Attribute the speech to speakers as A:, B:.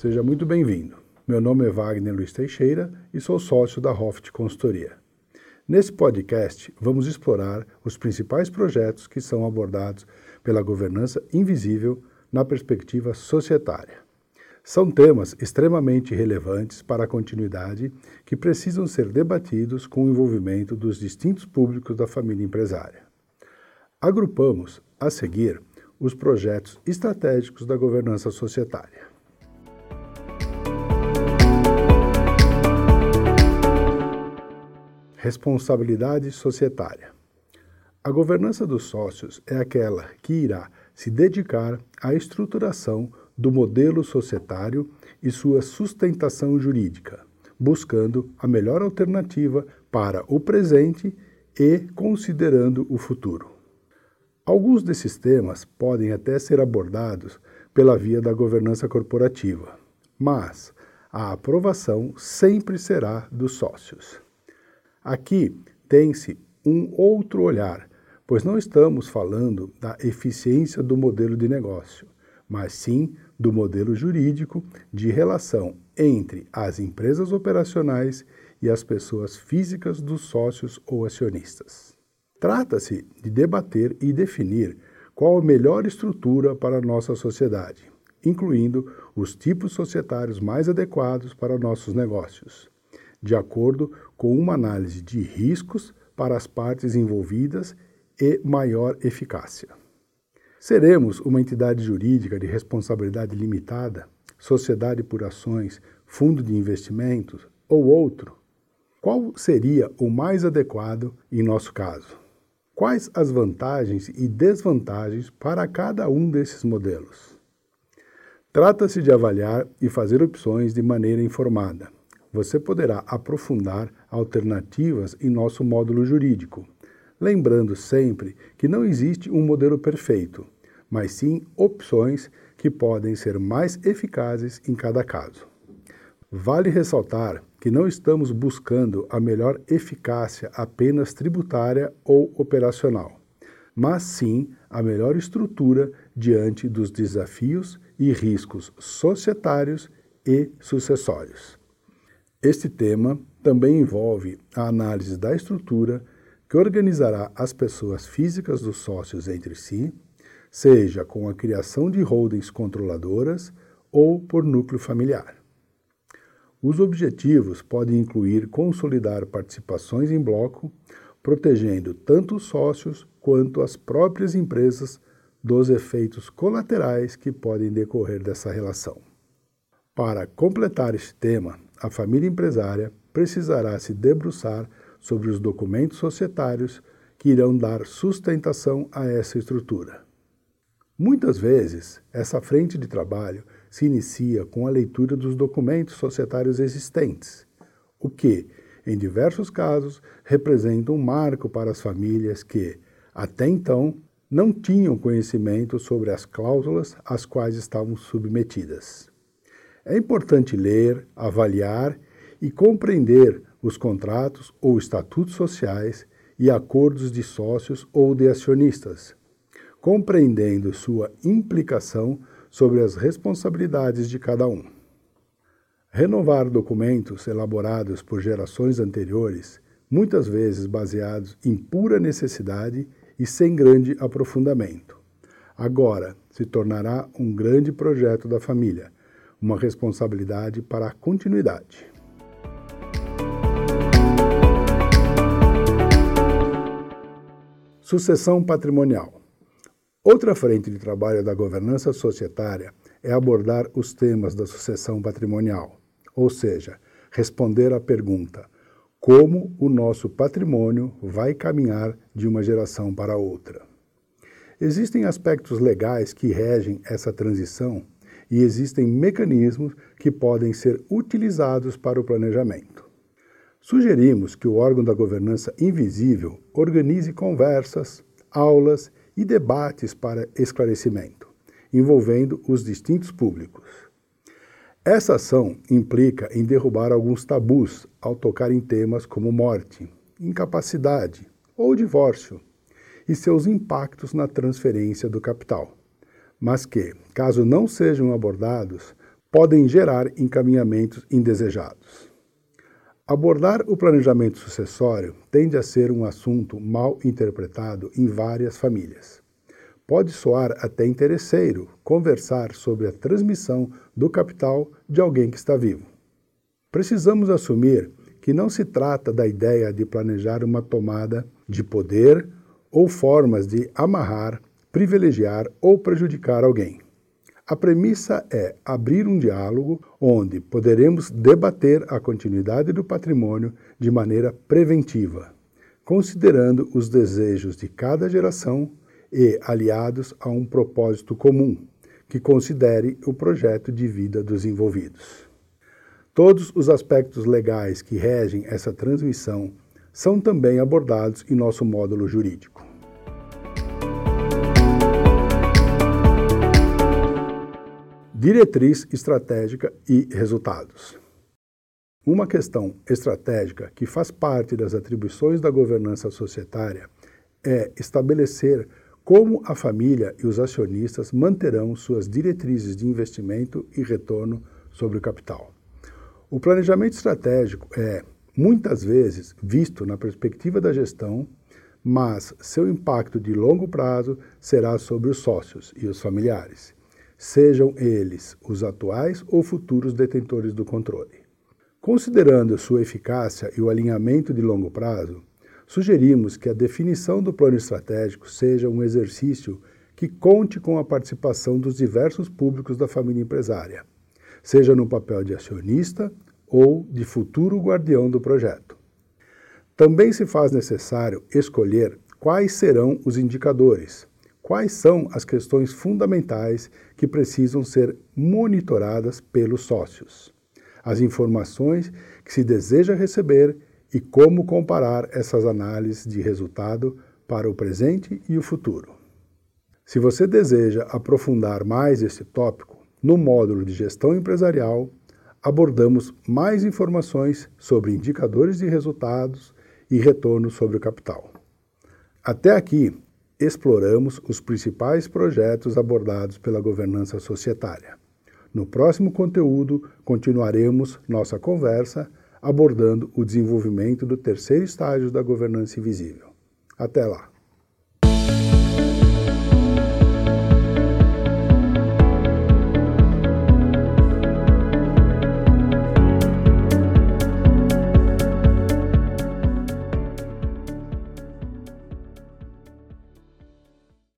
A: seja muito bem-vindo. Meu nome é Wagner Luiz Teixeira e sou sócio da Hoft Consultoria. Nesse podcast, vamos explorar os principais projetos que são abordados pela governança invisível na perspectiva societária. São temas extremamente relevantes para a continuidade que precisam ser debatidos com o envolvimento dos distintos públicos da família empresária. Agrupamos, a seguir, os projetos estratégicos da governança societária. Responsabilidade societária. A governança dos sócios é aquela que irá se dedicar à estruturação do modelo societário e sua sustentação jurídica, buscando a melhor alternativa para o presente e considerando o futuro. Alguns desses temas podem até ser abordados pela via da governança corporativa, mas a aprovação sempre será dos sócios. Aqui tem-se um outro olhar, pois não estamos falando da eficiência do modelo de negócio, mas sim do modelo jurídico de relação entre as empresas operacionais e as pessoas físicas dos sócios ou acionistas. Trata-se de debater e definir qual a melhor estrutura para a nossa sociedade, incluindo os tipos societários mais adequados para nossos negócios de acordo com uma análise de riscos para as partes envolvidas e maior eficácia. Seremos uma entidade jurídica de responsabilidade limitada, sociedade por ações, fundo de investimentos ou outro? Qual seria o mais adequado em nosso caso? Quais as vantagens e desvantagens para cada um desses modelos? Trata-se de avaliar e fazer opções de maneira informada você poderá aprofundar alternativas em nosso módulo jurídico, lembrando sempre que não existe um modelo perfeito, mas sim opções que podem ser mais eficazes em cada caso. Vale ressaltar que não estamos buscando a melhor eficácia apenas tributária ou operacional, mas sim a melhor estrutura diante dos desafios e riscos societários e sucessórios. Este tema também envolve a análise da estrutura que organizará as pessoas físicas dos sócios entre si, seja com a criação de holdings controladoras ou por núcleo familiar. Os objetivos podem incluir consolidar participações em bloco, protegendo tanto os sócios quanto as próprias empresas dos efeitos colaterais que podem decorrer dessa relação. Para completar este tema, a família empresária precisará se debruçar sobre os documentos societários que irão dar sustentação a essa estrutura. Muitas vezes, essa frente de trabalho se inicia com a leitura dos documentos societários existentes, o que, em diversos casos, representa um marco para as famílias que, até então, não tinham conhecimento sobre as cláusulas às quais estavam submetidas. É importante ler, avaliar e compreender os contratos ou estatutos sociais e acordos de sócios ou de acionistas, compreendendo sua implicação sobre as responsabilidades de cada um. Renovar documentos elaborados por gerações anteriores, muitas vezes baseados em pura necessidade e sem grande aprofundamento. Agora se tornará um grande projeto da família uma responsabilidade para a continuidade. Sucessão patrimonial. Outra frente de trabalho da governança societária é abordar os temas da sucessão patrimonial, ou seja, responder à pergunta: como o nosso patrimônio vai caminhar de uma geração para outra? Existem aspectos legais que regem essa transição e existem mecanismos que podem ser utilizados para o planejamento. Sugerimos que o órgão da governança invisível organize conversas, aulas e debates para esclarecimento, envolvendo os distintos públicos. Essa ação implica em derrubar alguns tabus ao tocar em temas como morte, incapacidade ou divórcio e seus impactos na transferência do capital mas que, caso não sejam abordados, podem gerar encaminhamentos indesejados. Abordar o planejamento sucessório tende a ser um assunto mal interpretado em várias famílias. Pode soar até interesseiro conversar sobre a transmissão do capital de alguém que está vivo. Precisamos assumir que não se trata da ideia de planejar uma tomada de poder ou formas de amarrar, privilegiar ou prejudicar alguém. A premissa é abrir um diálogo onde poderemos debater a continuidade do patrimônio de maneira preventiva, considerando os desejos de cada geração e aliados a um propósito comum, que considere o projeto de vida dos envolvidos. Todos os aspectos legais que regem essa transmissão são também abordados em nosso módulo jurídico. Diretriz estratégica e resultados. Uma questão estratégica que faz parte das atribuições da governança societária é estabelecer como a família e os acionistas manterão suas diretrizes de investimento e retorno sobre o capital. O planejamento estratégico é, muitas vezes, visto na perspectiva da gestão, mas seu impacto de longo prazo será sobre os sócios e os familiares, sejam eles os atuais ou futuros detentores do controle. Considerando sua eficácia e o alinhamento de longo prazo, sugerimos que a definição do plano estratégico seja um exercício que conte com a participação dos diversos públicos da família empresária seja no papel de acionista ou de futuro guardião do projeto. Também se faz necessário escolher quais serão os indicadores, quais são as questões fundamentais que precisam ser monitoradas pelos sócios, as informações que se deseja receber e como comparar essas análises de resultado para o presente e o futuro. Se você deseja aprofundar mais esse tópico, no módulo de gestão empresarial, abordamos mais informações sobre indicadores de resultados e retorno sobre o capital. Até aqui, exploramos os principais projetos abordados pela governança societária. No próximo conteúdo, continuaremos nossa conversa abordando o desenvolvimento do terceiro estágio da governança invisível. Até lá!